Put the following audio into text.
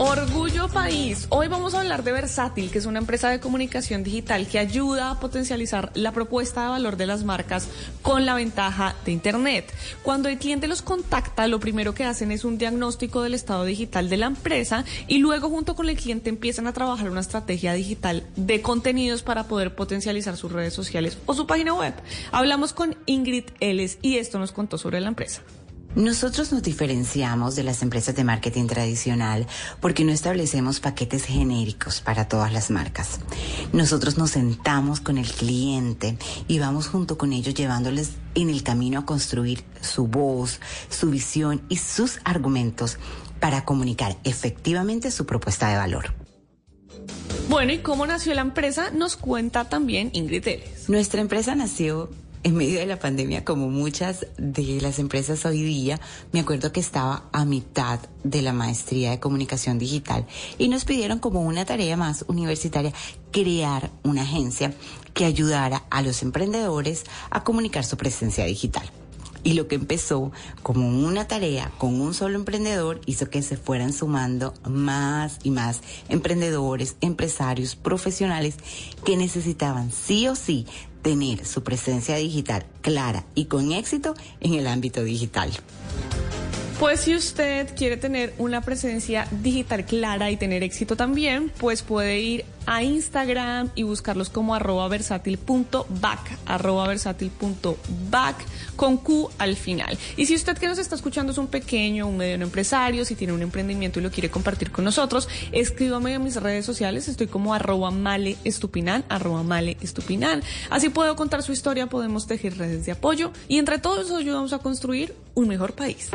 Orgullo País. Hoy vamos a hablar de Versátil, que es una empresa de comunicación digital que ayuda a potencializar la propuesta de valor de las marcas con la ventaja de Internet. Cuando el cliente los contacta, lo primero que hacen es un diagnóstico del estado digital de la empresa y luego junto con el cliente empiezan a trabajar una estrategia digital de contenidos para poder potencializar sus redes sociales o su página web. Hablamos con Ingrid Ellis y esto nos contó sobre la empresa. Nosotros nos diferenciamos de las empresas de marketing tradicional porque no establecemos paquetes genéricos para todas las marcas. Nosotros nos sentamos con el cliente y vamos junto con ellos llevándoles en el camino a construir su voz, su visión y sus argumentos para comunicar efectivamente su propuesta de valor. Bueno, ¿y cómo nació la empresa? Nos cuenta también Ingrid Teles. Nuestra empresa nació en medio de la pandemia, como muchas de las empresas hoy día, me acuerdo que estaba a mitad de la maestría de comunicación digital y nos pidieron como una tarea más universitaria crear una agencia que ayudara a los emprendedores a comunicar su presencia digital. Y lo que empezó como una tarea con un solo emprendedor hizo que se fueran sumando más y más emprendedores, empresarios, profesionales que necesitaban sí o sí tener su presencia digital clara y con éxito en el ámbito digital. Pues si usted quiere tener una presencia digital clara y tener éxito también, pues puede ir a Instagram y buscarlos como arroba versátil.back, arroba versátil.back con Q al final. Y si usted que nos está escuchando es un pequeño, un mediano empresario, si tiene un emprendimiento y lo quiere compartir con nosotros, escríbame en mis redes sociales, estoy como arroba male estupinan, arroba male estupinan. Así puedo contar su historia, podemos tejer redes de apoyo y entre todos ayudamos a construir un mejor país.